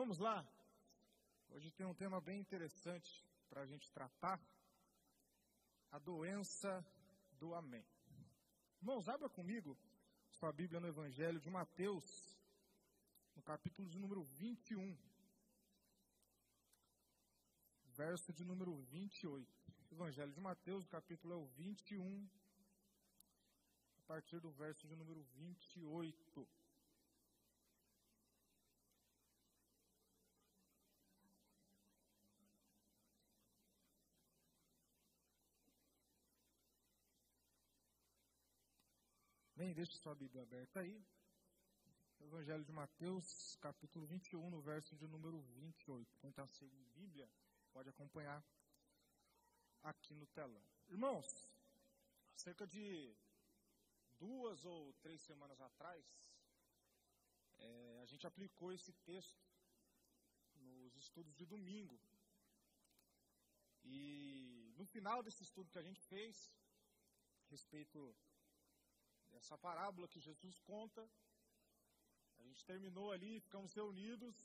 Vamos lá? Hoje tem um tema bem interessante para a gente tratar: a doença do Amém. Irmãos, abra comigo sua Bíblia no Evangelho de Mateus, no capítulo de número 21, verso de número 28. Evangelho de Mateus, o capítulo é o 21, a partir do verso de número 28. Deixe sua Bíblia aberta aí. Evangelho de Mateus, capítulo 21, no verso de número 28. Quem está sem Bíblia, pode acompanhar aqui no telão. Irmãos, cerca de duas ou três semanas atrás, é, a gente aplicou esse texto nos estudos de domingo. E no final desse estudo que a gente fez, a respeito essa parábola que Jesus conta. A gente terminou ali, ficamos reunidos.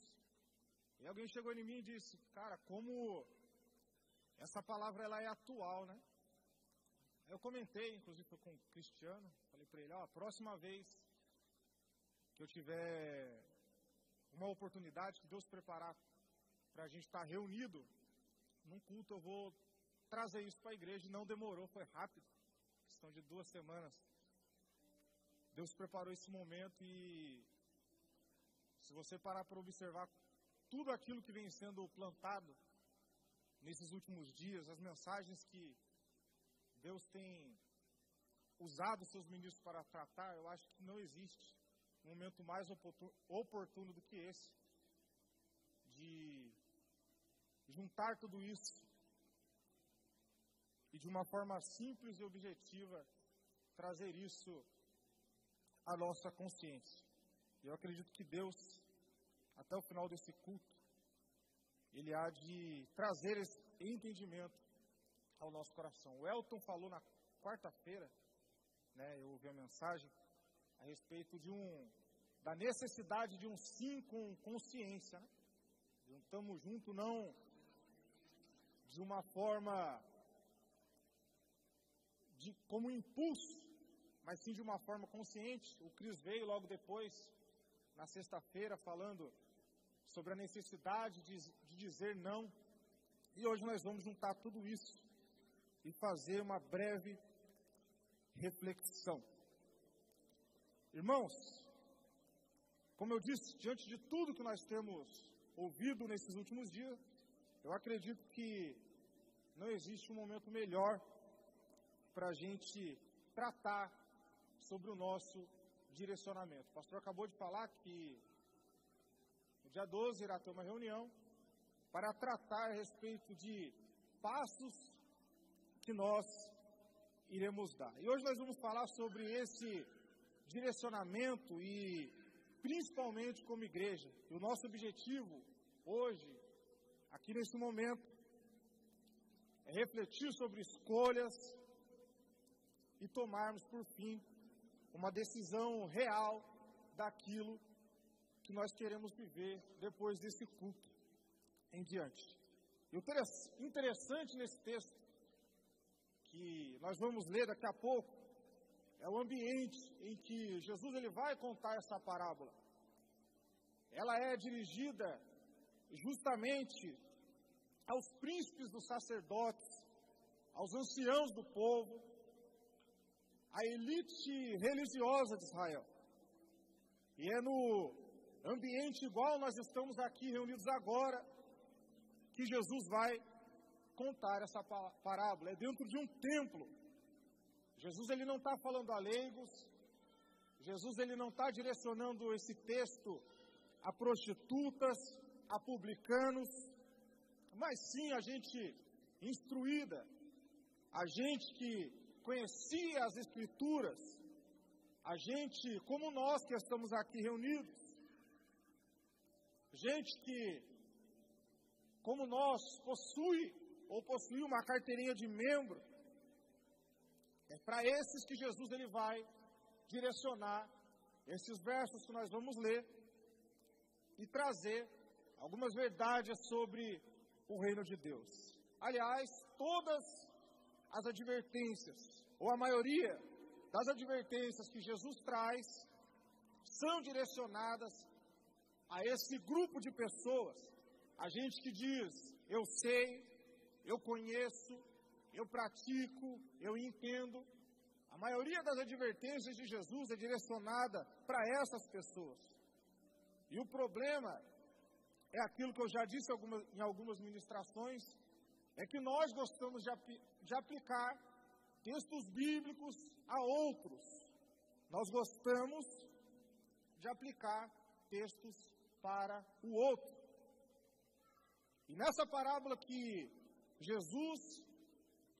E alguém chegou em mim e disse: Cara, como essa palavra ela é atual, né? Eu comentei, inclusive com o Cristiano, falei para ele: Ó, a próxima vez que eu tiver uma oportunidade que Deus preparar para a gente estar tá reunido num culto, eu vou trazer isso para a igreja. E não demorou, foi rápido questão de duas semanas. Deus preparou esse momento e se você parar para observar tudo aquilo que vem sendo plantado nesses últimos dias, as mensagens que Deus tem usado seus ministros para tratar, eu acho que não existe um momento mais oportuno do que esse de juntar tudo isso e de uma forma simples e objetiva trazer isso a nossa consciência. Eu acredito que Deus, até o final desse culto, Ele há de trazer esse entendimento ao nosso coração. O Elton falou na quarta-feira, né, eu ouvi a mensagem, a respeito de um, da necessidade de um sim com consciência. Né? Estamos juntos não de uma forma de como impulso, mas sim de uma forma consciente. O Cris veio logo depois, na sexta-feira, falando sobre a necessidade de, de dizer não. E hoje nós vamos juntar tudo isso e fazer uma breve reflexão. Irmãos, como eu disse, diante de tudo que nós temos ouvido nesses últimos dias, eu acredito que não existe um momento melhor para a gente tratar sobre o nosso direcionamento. O pastor acabou de falar que no dia 12 irá ter uma reunião para tratar a respeito de passos que nós iremos dar. E hoje nós vamos falar sobre esse direcionamento e principalmente como igreja. E o nosso objetivo hoje, aqui nesse momento, é refletir sobre escolhas e tomarmos por fim uma decisão real daquilo que nós queremos viver depois desse culto em diante. E o interessante nesse texto, que nós vamos ler daqui a pouco, é o ambiente em que Jesus ele vai contar essa parábola. Ela é dirigida justamente aos príncipes dos sacerdotes, aos anciãos do povo, a elite religiosa de Israel. E é no ambiente igual nós estamos aqui reunidos agora que Jesus vai contar essa parábola. É dentro de um templo. Jesus ele não está falando a leigos. Jesus ele não está direcionando esse texto a prostitutas, a publicanos, mas sim a gente instruída, a gente que conhecia as Escrituras, a gente, como nós que estamos aqui reunidos, gente que, como nós, possui ou possui uma carteirinha de membro, é para esses que Jesus ele vai direcionar esses versos que nós vamos ler e trazer algumas verdades sobre o reino de Deus. Aliás, todas as advertências, ou a maioria das advertências que Jesus traz, são direcionadas a esse grupo de pessoas. A gente que diz, eu sei, eu conheço, eu pratico, eu entendo. A maioria das advertências de Jesus é direcionada para essas pessoas. E o problema é aquilo que eu já disse em algumas ministrações, é que nós gostamos de, de aplicar textos bíblicos a outros. Nós gostamos de aplicar textos para o outro. E nessa parábola que Jesus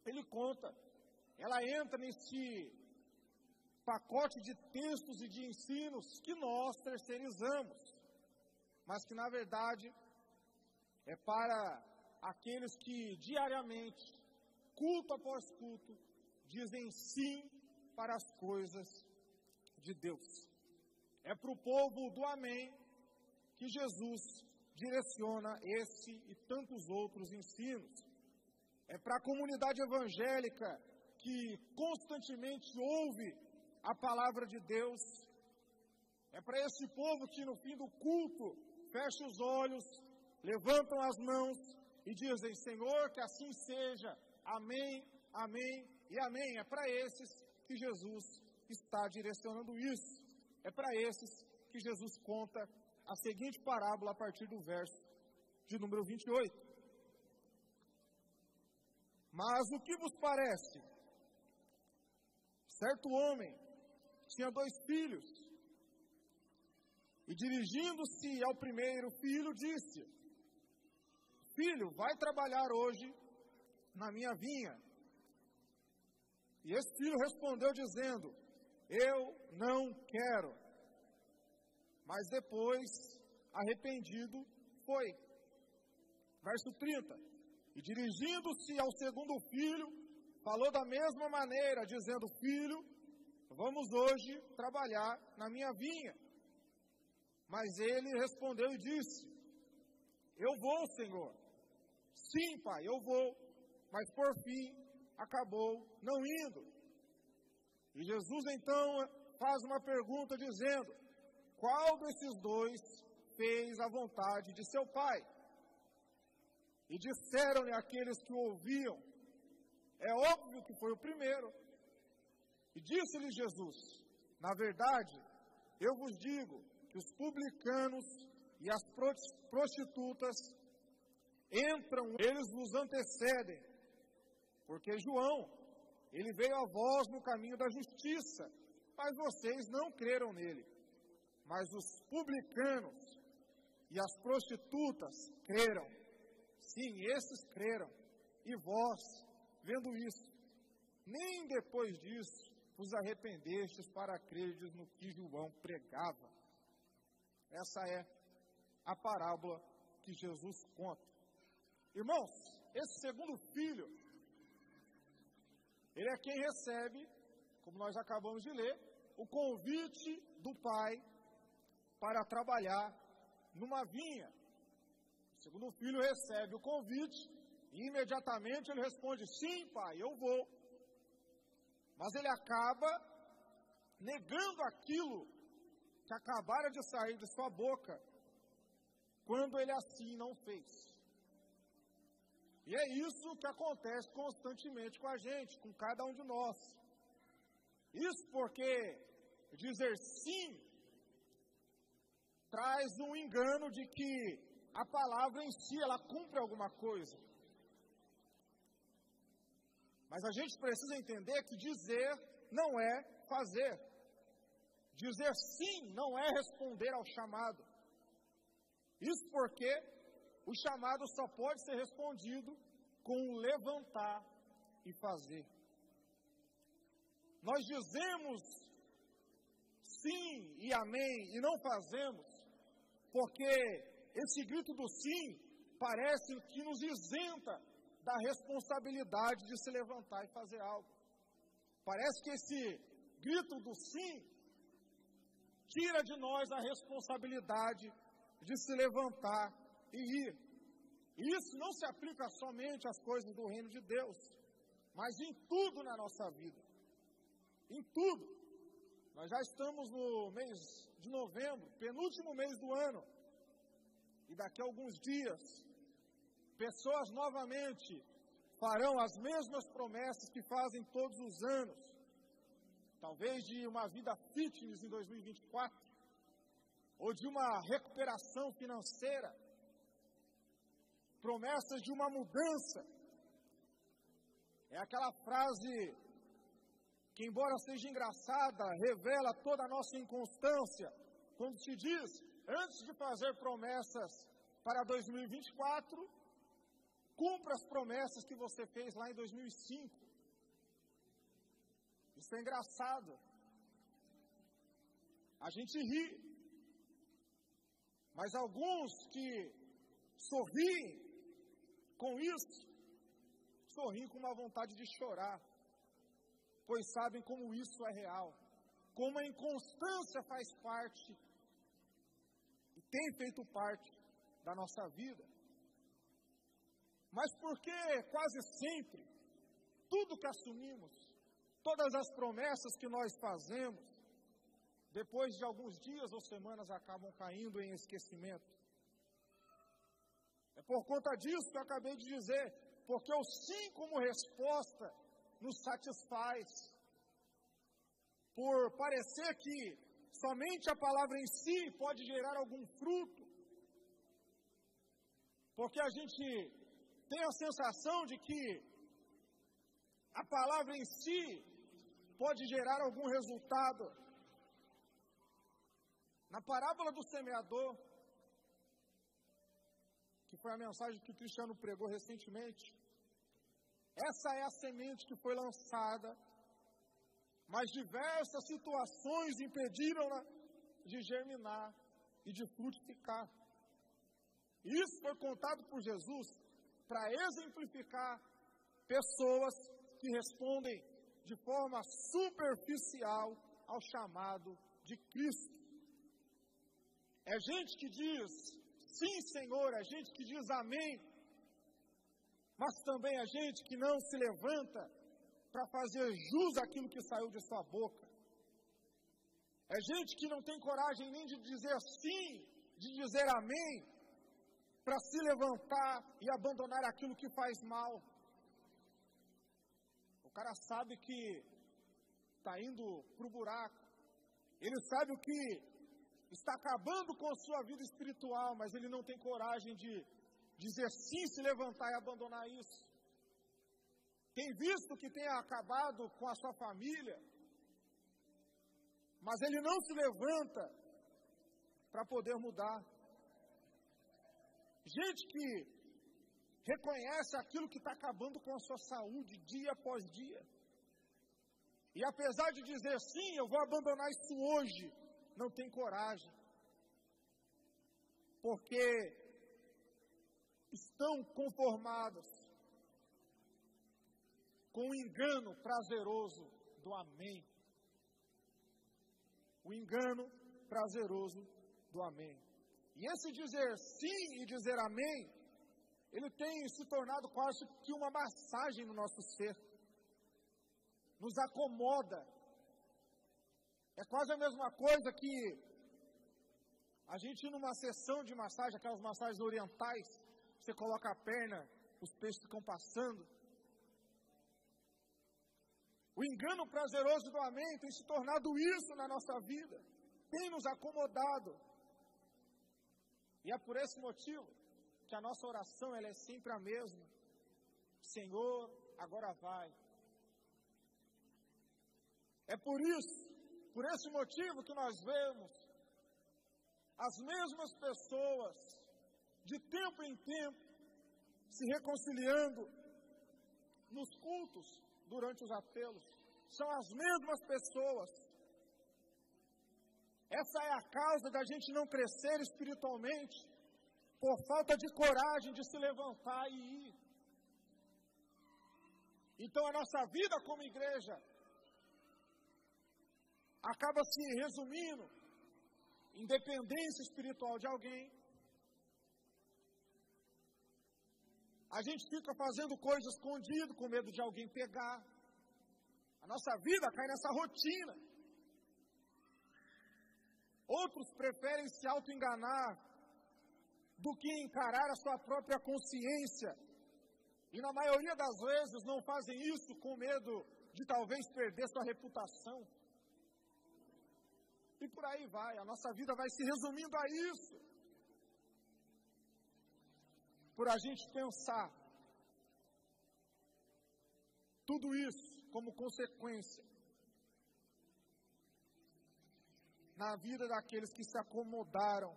ele conta, ela entra nesse pacote de textos e de ensinos que nós terceirizamos, mas que na verdade é para aqueles que diariamente, culto após culto, dizem sim para as coisas de Deus. É para o povo do Amém que Jesus direciona esse e tantos outros ensinos. É para a comunidade evangélica que constantemente ouve a palavra de Deus. É para esse povo que no fim do culto fecha os olhos, levantam as mãos e dizem: Senhor, que assim seja. Amém, amém e amém. É para esses que Jesus está direcionando isso. É para esses que Jesus conta a seguinte parábola a partir do verso de número 28. Mas o que vos parece? Certo homem tinha dois filhos. E dirigindo-se ao primeiro filho, disse: Filho, vai trabalhar hoje na minha vinha. E esse filho respondeu dizendo: Eu não quero. Mas depois, arrependido, foi. Verso 30. E dirigindo-se ao segundo filho, falou da mesma maneira, dizendo: Filho, vamos hoje trabalhar na minha vinha. Mas ele respondeu e disse: Eu vou, Senhor. Sim, pai, eu vou. Mas por fim, acabou não indo. E Jesus então faz uma pergunta dizendo: Qual desses dois fez a vontade de seu pai? E disseram-lhe aqueles que o ouviam: É óbvio que foi o primeiro. E disse-lhe Jesus: Na verdade, eu vos digo que os publicanos e as prostitutas entram, eles vos antecedem porque João, ele veio a vós no caminho da justiça, mas vocês não creram nele. Mas os publicanos e as prostitutas creram. Sim, esses creram. E vós, vendo isso, nem depois disso vos arrependestes para crerdes no que João pregava. Essa é a parábola que Jesus conta. Irmãos, esse segundo filho ele é quem recebe, como nós acabamos de ler, o convite do pai para trabalhar numa vinha. O segundo filho recebe o convite e imediatamente ele responde: Sim, pai, eu vou. Mas ele acaba negando aquilo que acabara de sair de sua boca quando ele assim não fez. E é isso que acontece constantemente com a gente, com cada um de nós. Isso porque dizer sim traz um engano de que a palavra em si ela cumpre alguma coisa. Mas a gente precisa entender que dizer não é fazer. Dizer sim não é responder ao chamado. Isso porque o chamado só pode ser respondido com o levantar e fazer. Nós dizemos sim e amém e não fazemos, porque esse grito do sim parece que nos isenta da responsabilidade de se levantar e fazer algo. Parece que esse grito do sim tira de nós a responsabilidade de se levantar e ir. E isso não se aplica somente às coisas do reino de Deus, mas em tudo na nossa vida. Em tudo. Nós já estamos no mês de novembro, penúltimo mês do ano. E daqui a alguns dias, pessoas novamente farão as mesmas promessas que fazem todos os anos. Talvez de uma vida fitness em 2024, ou de uma recuperação financeira, promessas de uma mudança. É aquela frase que, embora seja engraçada, revela toda a nossa inconstância, quando se diz, antes de fazer promessas para 2024, cumpra as promessas que você fez lá em 2005. Isso é engraçado. A gente ri. Mas alguns que sorriem com isso, sorriem com uma vontade de chorar pois sabem como isso é real, como a inconstância faz parte e tem feito parte da nossa vida. Mas porque quase sempre, tudo que assumimos, todas as promessas que nós fazemos, depois de alguns dias ou semanas acabam caindo em esquecimento. É por conta disso que eu acabei de dizer, porque o sim como resposta nos satisfaz. Por parecer que somente a palavra em si pode gerar algum fruto. Porque a gente tem a sensação de que a palavra em si pode gerar algum resultado. Na parábola do semeador, que foi a mensagem que o Cristiano pregou recentemente, essa é a semente que foi lançada, mas diversas situações impediram-na de germinar e de frutificar. Isso foi contado por Jesus para exemplificar pessoas que respondem de forma superficial ao chamado de Cristo. É gente que diz sim, Senhor, é gente que diz amém, mas também a gente que não se levanta para fazer jus àquilo que saiu de sua boca. É gente que não tem coragem nem de dizer sim, de dizer amém, para se levantar e abandonar aquilo que faz mal. O cara sabe que está indo para o buraco. Ele sabe o que está acabando com a sua vida espiritual, mas ele não tem coragem de dizer sim, se levantar e abandonar isso. Tem visto que tem acabado com a sua família, mas ele não se levanta para poder mudar. Gente que reconhece aquilo que está acabando com a sua saúde dia após dia. E apesar de dizer sim, eu vou abandonar isso hoje, não tem coragem. Porque estão conformados com o engano prazeroso do Amém. O engano prazeroso do Amém. E esse dizer sim e dizer Amém, ele tem se tornado quase que uma massagem no nosso ser. Nos acomoda. É quase a mesma coisa que a gente numa sessão de massagem, aquelas massagens orientais, você coloca a perna, os peixes ficam passando. O engano prazeroso do amém tem se tornado isso na nossa vida, tem nos acomodado. E é por esse motivo que a nossa oração ela é sempre a mesma. Senhor, agora vai. É por isso, por esse motivo que nós vemos as mesmas pessoas de tempo em tempo, se reconciliando nos cultos durante os apelos. São as mesmas pessoas. Essa é a causa da gente não crescer espiritualmente, por falta de coragem de se levantar e ir. Então a nossa vida como igreja acaba se resumindo em dependência espiritual de alguém, A gente fica fazendo coisas escondido, com medo de alguém pegar. A nossa vida cai nessa rotina. Outros preferem se auto-enganar do que encarar a sua própria consciência. E na maioria das vezes não fazem isso com medo de talvez perder sua reputação. E por aí vai, a nossa vida vai se resumindo a isso. Por a gente pensar tudo isso como consequência na vida daqueles que se acomodaram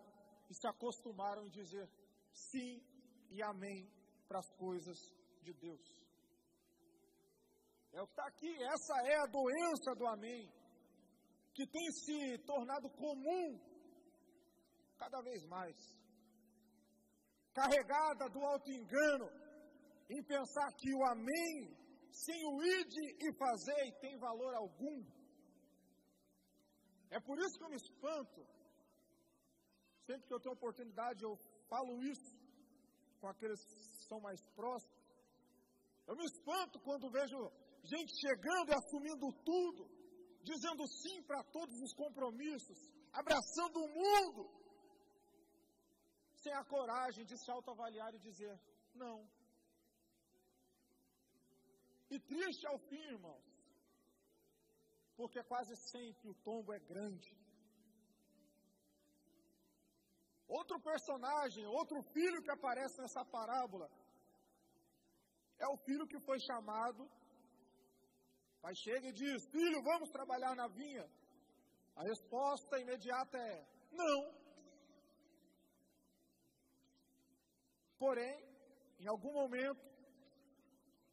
e se acostumaram em dizer sim e amém para as coisas de Deus. É o que está aqui, essa é a doença do amém, que tem se tornado comum cada vez mais. Carregada do auto-engano, em pensar que o amém, sem o ide e fazer, tem valor algum. É por isso que eu me espanto. Sempre que eu tenho oportunidade, eu falo isso com aqueles que são mais próximos. Eu me espanto quando vejo gente chegando e assumindo tudo, dizendo sim para todos os compromissos, abraçando o mundo, sem a coragem de se autoavaliar e dizer não. E triste ao fim, irmãos, porque quase sempre o tombo é grande. Outro personagem, outro filho que aparece nessa parábola, é o filho que foi chamado. Pai chega e diz: Filho, vamos trabalhar na vinha. A resposta imediata é: Não. Porém, em algum momento,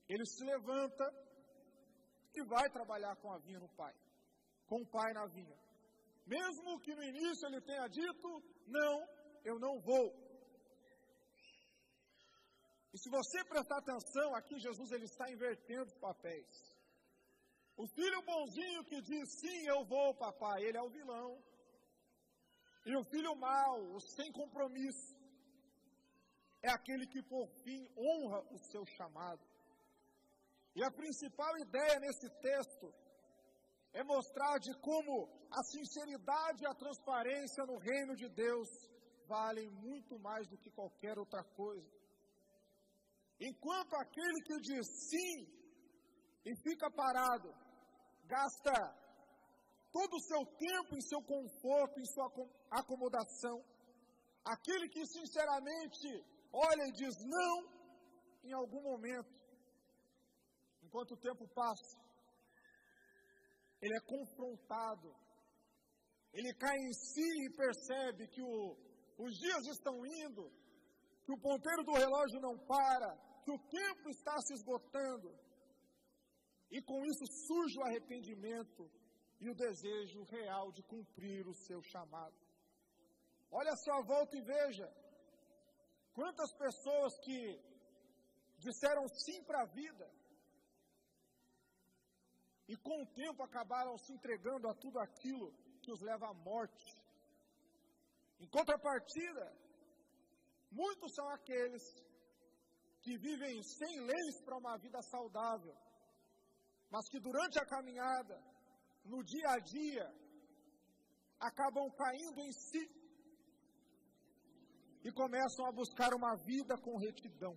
ele se levanta que vai trabalhar com a vinha no pai, com o pai na vinha. Mesmo que no início ele tenha dito, não, eu não vou. E se você prestar atenção, aqui Jesus ele está invertendo os papéis. O filho bonzinho que diz sim, eu vou, papai, ele é o vilão. E o filho mau, o sem compromisso, é aquele que por fim honra o seu chamado. E a principal ideia nesse texto é mostrar de como a sinceridade e a transparência no reino de Deus valem muito mais do que qualquer outra coisa. Enquanto aquele que diz sim e fica parado, gasta todo o seu tempo em seu conforto, em sua acomodação, aquele que sinceramente olha e diz não, em algum momento enquanto o tempo passa, ele é confrontado, ele cai em si e percebe que o, os dias estão indo, que o ponteiro do relógio não para, que o tempo está se esgotando. E com isso surge o arrependimento e o desejo real de cumprir o seu chamado. Olha sua volta e veja quantas pessoas que disseram sim para a vida, e com o tempo acabaram se entregando a tudo aquilo que os leva à morte. Em contrapartida, muitos são aqueles que vivem sem leis para uma vida saudável, mas que durante a caminhada, no dia a dia, acabam caindo em si e começam a buscar uma vida com retidão.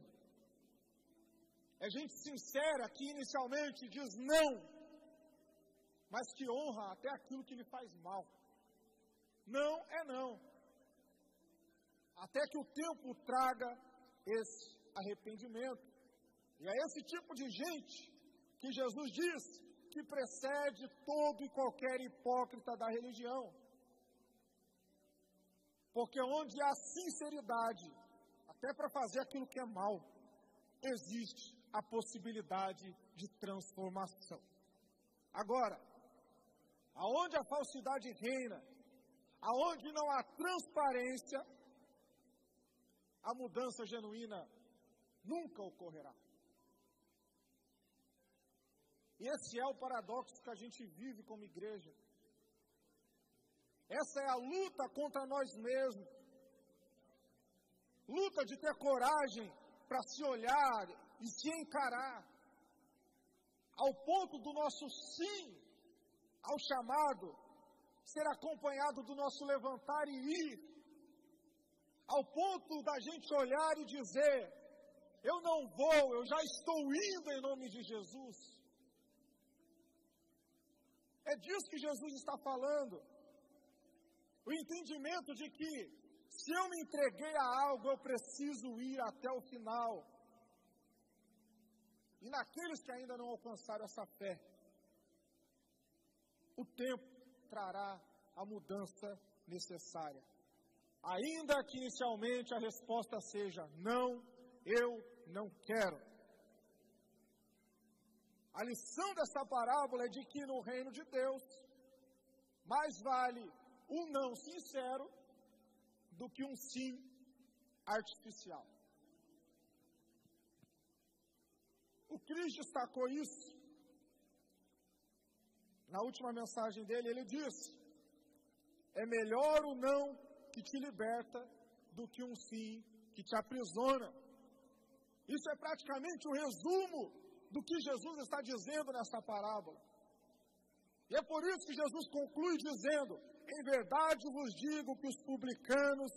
É gente sincera que inicialmente diz não mas que honra até aquilo que lhe faz mal. Não é não. Até que o tempo traga esse arrependimento. E é esse tipo de gente que Jesus diz que precede todo e qualquer hipócrita da religião. Porque onde há sinceridade, até para fazer aquilo que é mal, existe a possibilidade de transformação. Agora, aonde a falsidade reina, aonde não há transparência, a mudança genuína nunca ocorrerá. E esse é o paradoxo que a gente vive como igreja. Essa é a luta contra nós mesmos. Luta de ter coragem para se olhar e se encarar, ao ponto do nosso sim ao chamado ser acompanhado do nosso levantar e ir, ao ponto da gente olhar e dizer: Eu não vou, eu já estou indo em nome de Jesus. É disso que Jesus está falando. O entendimento de que se eu me entreguei a algo, eu preciso ir até o final. E naqueles que ainda não alcançaram essa fé, o tempo trará a mudança necessária. Ainda que inicialmente a resposta seja: não, eu não quero. A lição dessa parábola é de que no reino de Deus, mais vale um não sincero do que um sim artificial. O Cristo destacou isso. Na última mensagem dele, ele disse: é melhor o não que te liberta do que um sim que te aprisiona. Isso é praticamente o um resumo do que Jesus está dizendo nessa parábola. E é por isso que Jesus conclui dizendo: em verdade vos digo que os publicanos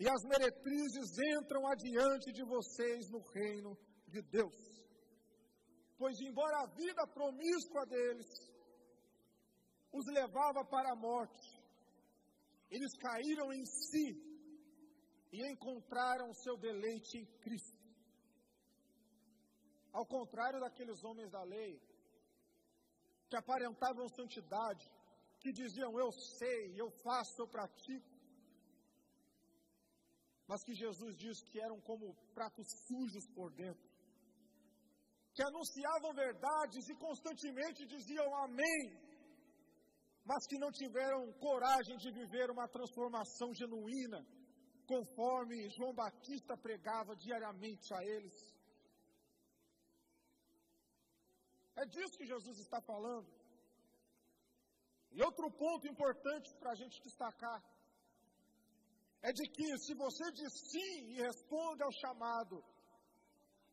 e as meretrizes entram adiante de vocês no reino de Deus. Pois, embora a vida promíscua deles os levava para a morte, eles caíram em si e encontraram seu deleite em Cristo. Ao contrário daqueles homens da lei, que aparentavam santidade, que diziam eu sei, eu faço, eu pratico. Mas que Jesus diz que eram como pratos sujos por dentro. Que anunciavam verdades e constantemente diziam amém, mas que não tiveram coragem de viver uma transformação genuína, conforme João Batista pregava diariamente a eles. É disso que Jesus está falando. E outro ponto importante para a gente destacar é de que se você diz sim e responde ao chamado,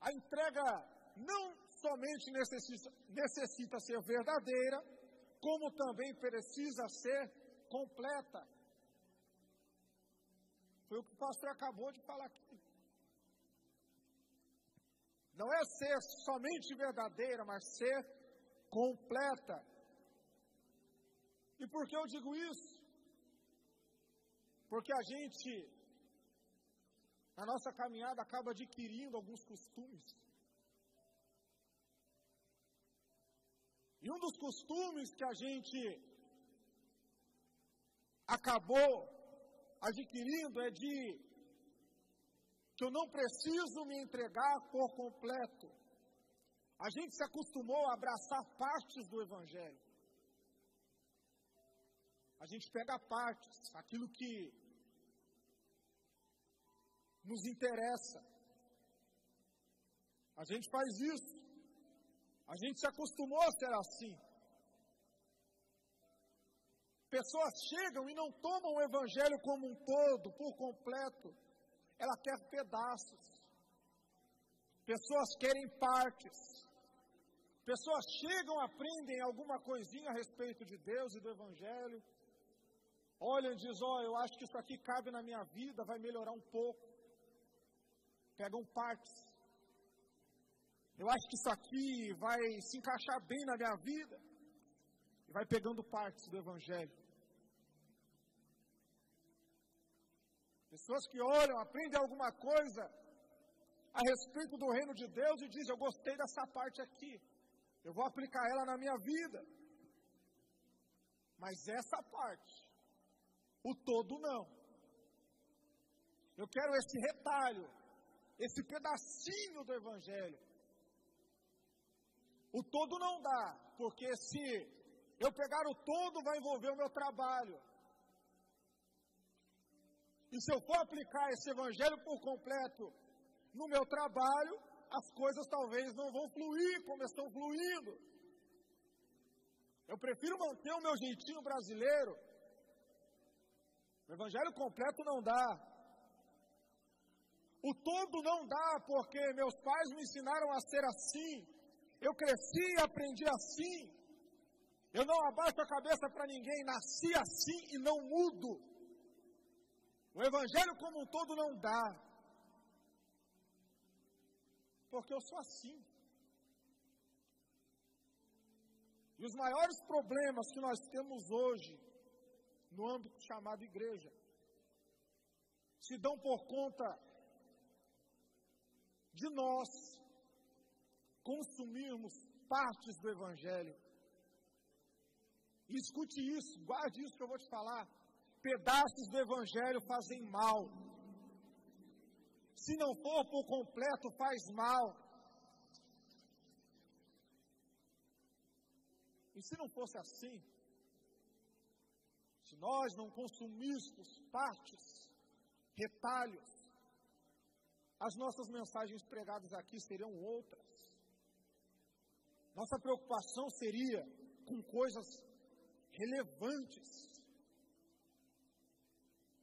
a entrega não somente necessita, necessita ser verdadeira, como também precisa ser completa. Foi o que o pastor acabou de falar aqui. Não é ser somente verdadeira, mas ser completa. E por que eu digo isso? Porque a gente, na nossa caminhada, acaba adquirindo alguns costumes. E um dos costumes que a gente acabou adquirindo é de que eu não preciso me entregar por completo. A gente se acostumou a abraçar partes do Evangelho. A gente pega partes, aquilo que nos interessa. A gente faz isso. A gente se acostumou a ser assim. Pessoas chegam e não tomam o Evangelho como um todo, por completo. Ela quer pedaços. Pessoas querem partes. Pessoas chegam, aprendem alguma coisinha a respeito de Deus e do Evangelho, olham e dizem: Ó, oh, eu acho que isso aqui cabe na minha vida, vai melhorar um pouco. Pegam partes. Eu acho que isso aqui vai se encaixar bem na minha vida. E vai pegando partes do Evangelho. Pessoas que olham, aprendem alguma coisa a respeito do reino de Deus e dizem: Eu gostei dessa parte aqui, eu vou aplicar ela na minha vida. Mas essa parte o todo não. Eu quero esse retalho, esse pedacinho do Evangelho. O todo não dá, porque se eu pegar o todo, vai envolver o meu trabalho. E se eu for aplicar esse Evangelho por completo no meu trabalho, as coisas talvez não vão fluir como estão fluindo. Eu prefiro manter o meu jeitinho brasileiro o evangelho completo não dá. O todo não dá, porque meus pais me ensinaram a ser assim. Eu cresci e aprendi assim. Eu não abaixo a cabeça para ninguém, nasci assim e não mudo. O Evangelho como um todo não dá. Porque eu sou assim. E os maiores problemas que nós temos hoje, no âmbito chamado igreja, se dão por conta de nós consumirmos partes do Evangelho. E escute isso, guarde isso que eu vou te falar. Pedaços do Evangelho fazem mal. Se não for por completo, faz mal. E se não fosse assim, se nós não consumíssemos partes, retalhos, as nossas mensagens pregadas aqui seriam outras. Nossa preocupação seria com coisas relevantes.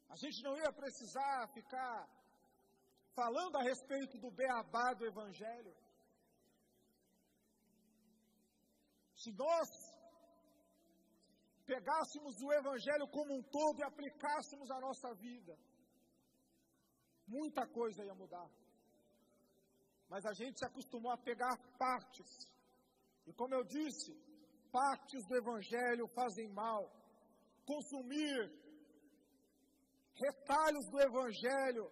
A gente não ia precisar ficar falando a respeito do beabá do Evangelho. Se nós pegássemos o Evangelho como um todo e aplicássemos a nossa vida, muita coisa ia mudar. Mas a gente se acostumou a pegar partes. E como eu disse, partes do Evangelho fazem mal. Consumir retalhos do Evangelho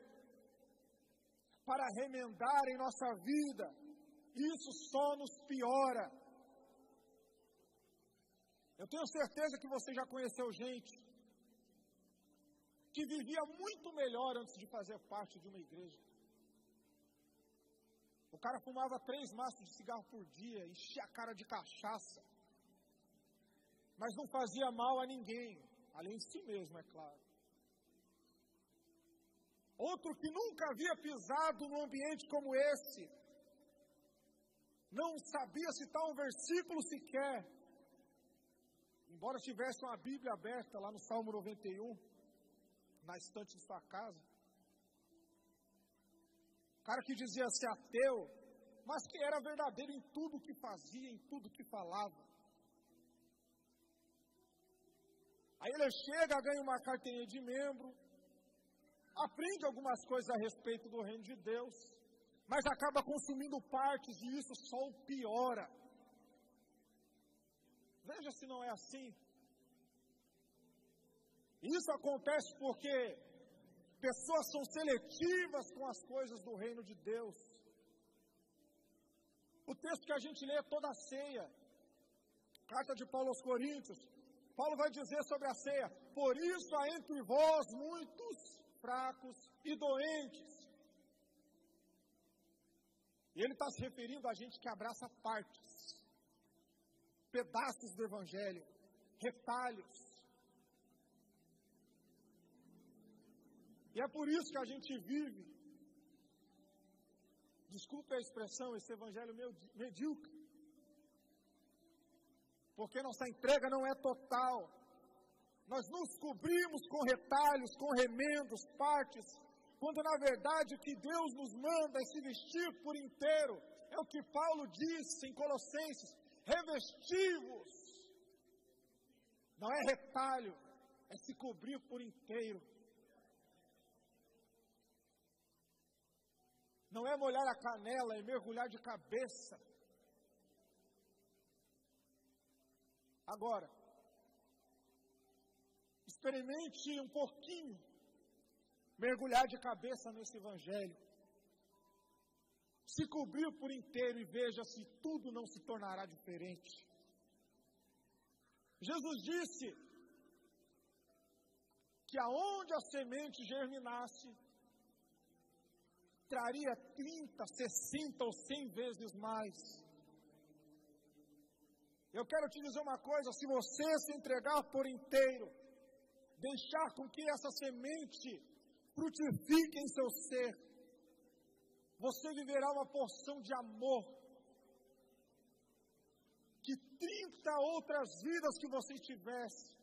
para remendar em nossa vida, isso só nos piora. Eu tenho certeza que você já conheceu gente que vivia muito melhor antes de fazer parte de uma igreja. O cara fumava três maços de cigarro por dia, enchia a cara de cachaça, mas não fazia mal a ninguém, além de si mesmo, é claro. Outro que nunca havia pisado num ambiente como esse, não sabia citar um versículo sequer, embora tivesse uma Bíblia aberta lá no Salmo 91 na estante de sua casa. Cara que dizia ser ateu, mas que era verdadeiro em tudo que fazia, em tudo que falava. Aí ele chega, ganha uma carteirinha de membro, aprende algumas coisas a respeito do reino de Deus, mas acaba consumindo partes e isso só o piora. Veja se não é assim. Isso acontece porque pessoas são seletivas com as coisas do reino de Deus. O texto que a gente lê é toda a ceia. Carta de Paulo aos Coríntios. Paulo vai dizer sobre a ceia: Por isso há entre vós muitos fracos e doentes. E ele está se referindo a gente que abraça partes, pedaços do Evangelho, retalhos. E é por isso que a gente vive, desculpe a expressão, esse evangelho medíocre. Porque nossa entrega não é total. Nós nos cobrimos com retalhos, com remendos, partes, quando na verdade o que Deus nos manda é se vestir por inteiro. É o que Paulo disse em Colossenses: revestivos. Não é retalho, é se cobrir por inteiro. Não é molhar a canela, é mergulhar de cabeça. Agora, experimente um pouquinho mergulhar de cabeça nesse Evangelho. Se cobrir por inteiro e veja se tudo não se tornará diferente. Jesus disse que aonde a semente germinasse, traria 30, 60 ou 100 vezes mais. Eu quero te dizer uma coisa: se você se entregar por inteiro, deixar com que essa semente frutifique em seu ser, você viverá uma porção de amor. Que 30 outras vidas que você tivesse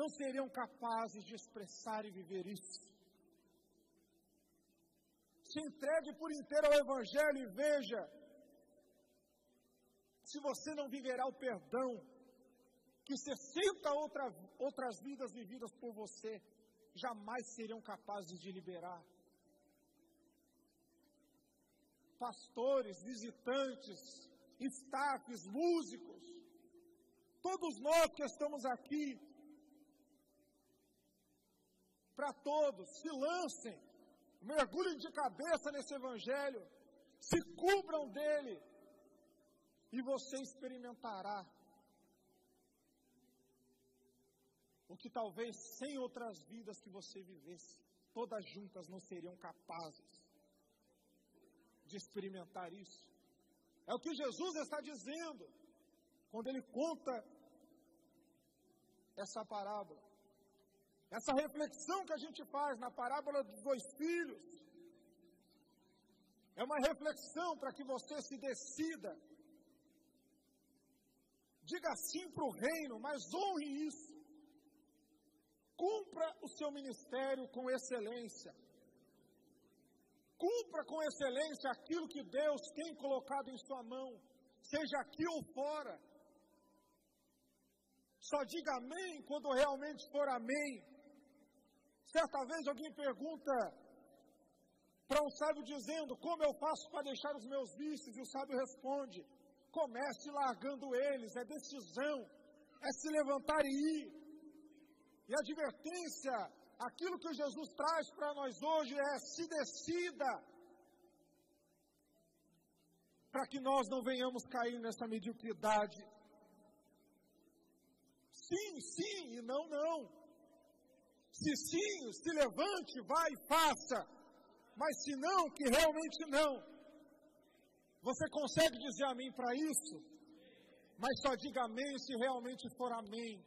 não seriam capazes de expressar e viver isso. Se entregue por inteiro ao Evangelho e veja se você não viverá o perdão que 60 outra, outras vidas vividas por você jamais seriam capazes de liberar. Pastores, visitantes, staffs, músicos, todos nós que estamos aqui, para todos, se lancem, mergulhem de cabeça nesse Evangelho, se cubram dele, e você experimentará o que talvez sem outras vidas que você vivesse, todas juntas não seriam capazes de experimentar isso. É o que Jesus está dizendo quando ele conta essa parábola. Essa reflexão que a gente faz na parábola dos dois filhos é uma reflexão para que você se decida. Diga sim para o reino, mas honre isso. Cumpra o seu ministério com excelência. Cumpra com excelência aquilo que Deus tem colocado em sua mão, seja aqui ou fora. Só diga amém quando realmente for amém. Certa vez alguém pergunta para um sábio dizendo: Como eu faço para deixar os meus vícios? E o sábio responde: Comece largando eles, é decisão, é se levantar e ir. E a advertência, aquilo que Jesus traz para nós hoje é: se decida, para que nós não venhamos cair nessa mediocridade. Sim, sim e não, não. Se sim, se levante, vai e faça. Mas se não, que realmente não. Você consegue dizer amém para isso? Mas só diga amém se realmente for amém.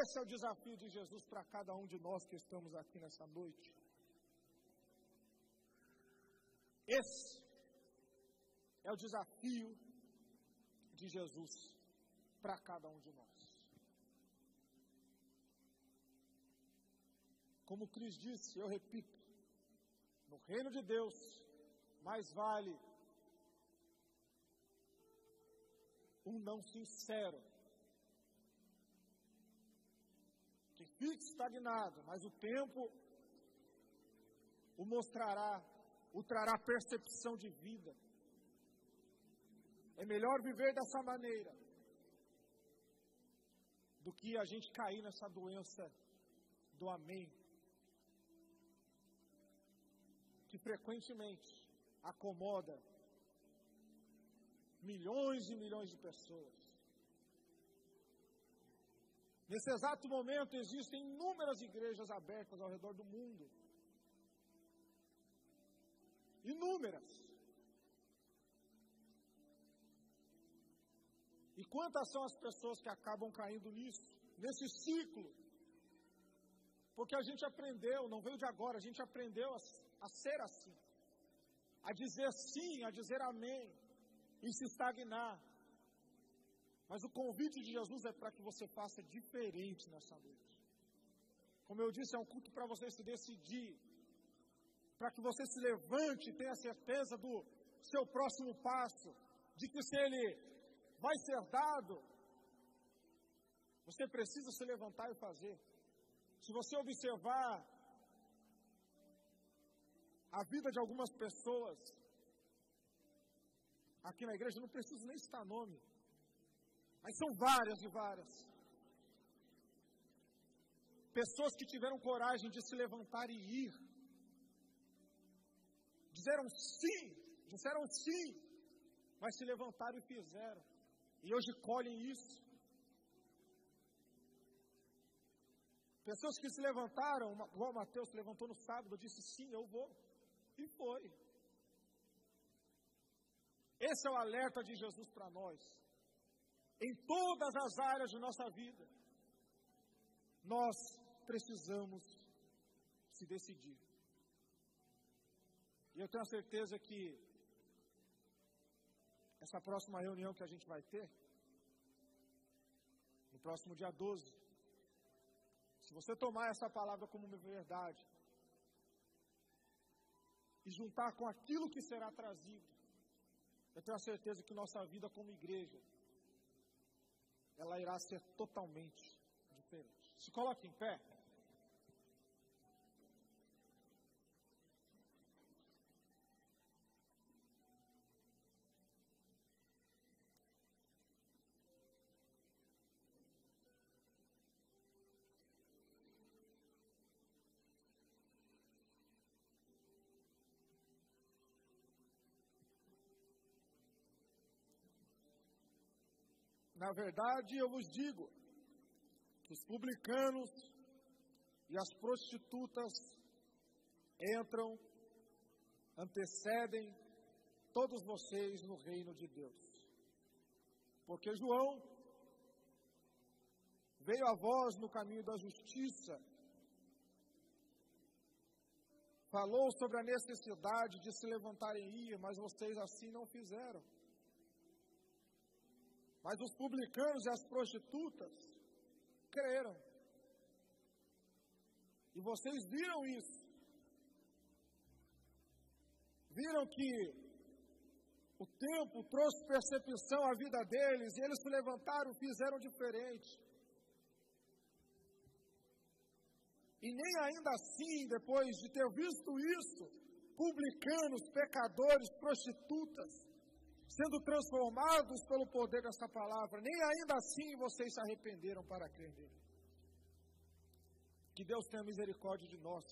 Esse é o desafio de Jesus para cada um de nós que estamos aqui nessa noite. Esse é o desafio de Jesus para cada um de nós. Como Cris disse, eu repito, no reino de Deus, mais vale um não sincero que fique estagnado, mas o tempo o mostrará, o trará percepção de vida. É melhor viver dessa maneira do que a gente cair nessa doença do amém, que frequentemente acomoda milhões e milhões de pessoas. Nesse exato momento existem inúmeras igrejas abertas ao redor do mundo. Inúmeras. E quantas são as pessoas que acabam caindo nisso, nesse ciclo? Porque a gente aprendeu, não veio de agora, a gente aprendeu a, a ser assim, a dizer sim, a dizer amém, e se estagnar. Mas o convite de Jesus é para que você faça diferente nessa noite. Como eu disse, é um culto para você se decidir, para que você se levante e tenha certeza do seu próximo passo, de que se ele vai ser dado, você precisa se levantar e fazer. Se você observar a vida de algumas pessoas, aqui na igreja, não preciso nem citar nome, mas são várias e várias. Pessoas que tiveram coragem de se levantar e ir, disseram sim, disseram sim, mas se levantaram e fizeram. E hoje colhem isso. Pessoas que se levantaram, igual Mateus se levantou no sábado, disse sim, eu vou. E foi. Esse é o alerta de Jesus para nós. Em todas as áreas de nossa vida, nós precisamos se decidir. E eu tenho a certeza que essa próxima reunião que a gente vai ter, no próximo dia 12, se você tomar essa palavra como uma verdade, e juntar com aquilo que será trazido, eu tenho a certeza que nossa vida como igreja, ela irá ser totalmente diferente. Se coloque em pé. Na verdade, eu vos digo os publicanos e as prostitutas entram, antecedem todos vocês no reino de Deus. Porque João veio a vós no caminho da justiça, falou sobre a necessidade de se levantarem e ir, mas vocês assim não fizeram. Mas os publicanos e as prostitutas creram. E vocês viram isso. Viram que o tempo trouxe percepção à vida deles e eles se levantaram, fizeram diferente. E nem ainda assim, depois de ter visto isso, publicanos, pecadores, prostitutas, sendo transformados pelo poder dessa palavra, nem ainda assim vocês se arrependeram para crer nele. Que Deus tenha misericórdia de nós,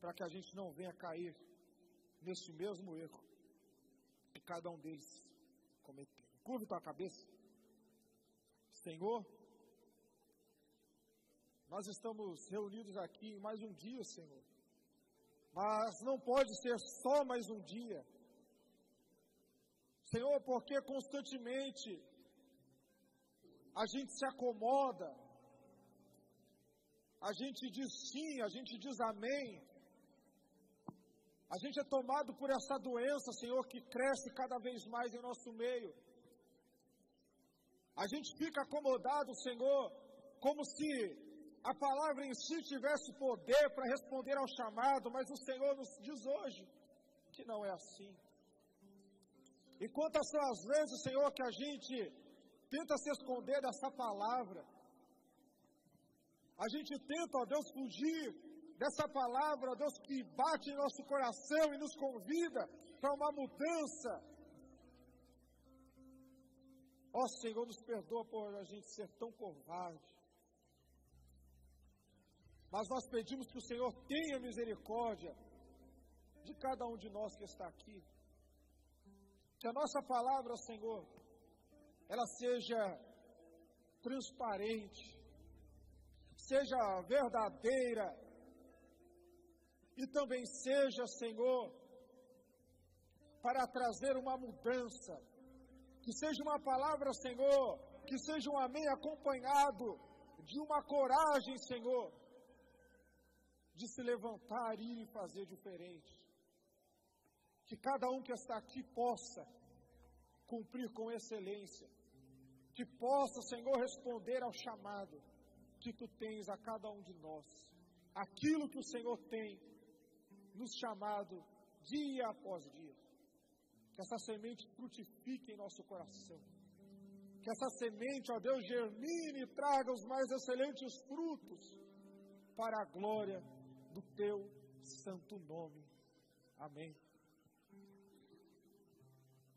para que a gente não venha cair neste mesmo erro que cada um deles cometeu. Curve tua cabeça. Senhor, nós estamos reunidos aqui mais um dia, Senhor. Mas não pode ser só mais um dia Senhor, porque constantemente a gente se acomoda, a gente diz sim, a gente diz amém, a gente é tomado por essa doença, Senhor, que cresce cada vez mais em nosso meio. A gente fica acomodado, Senhor, como se a palavra em si tivesse poder para responder ao chamado, mas o Senhor nos diz hoje que não é assim. E quantas são as vezes, Senhor, que a gente tenta se esconder dessa palavra? A gente tenta, ó Deus, fugir dessa palavra, ó Deus, que bate em nosso coração e nos convida para uma mudança. Ó Senhor, nos perdoa por a gente ser tão covarde. Mas nós pedimos que o Senhor tenha misericórdia de cada um de nós que está aqui. Que a nossa palavra, Senhor, ela seja transparente, seja verdadeira e também seja, Senhor, para trazer uma mudança. Que seja uma palavra, Senhor, que seja um amém acompanhado de uma coragem, Senhor, de se levantar e fazer diferente que cada um que está aqui possa cumprir com excelência, que possa, Senhor, responder ao chamado que tu tens a cada um de nós, aquilo que o Senhor tem nos chamado dia após dia. Que essa semente frutifique em nosso coração. Que essa semente, ó Deus, germine e traga os mais excelentes frutos para a glória do teu santo nome. Amém.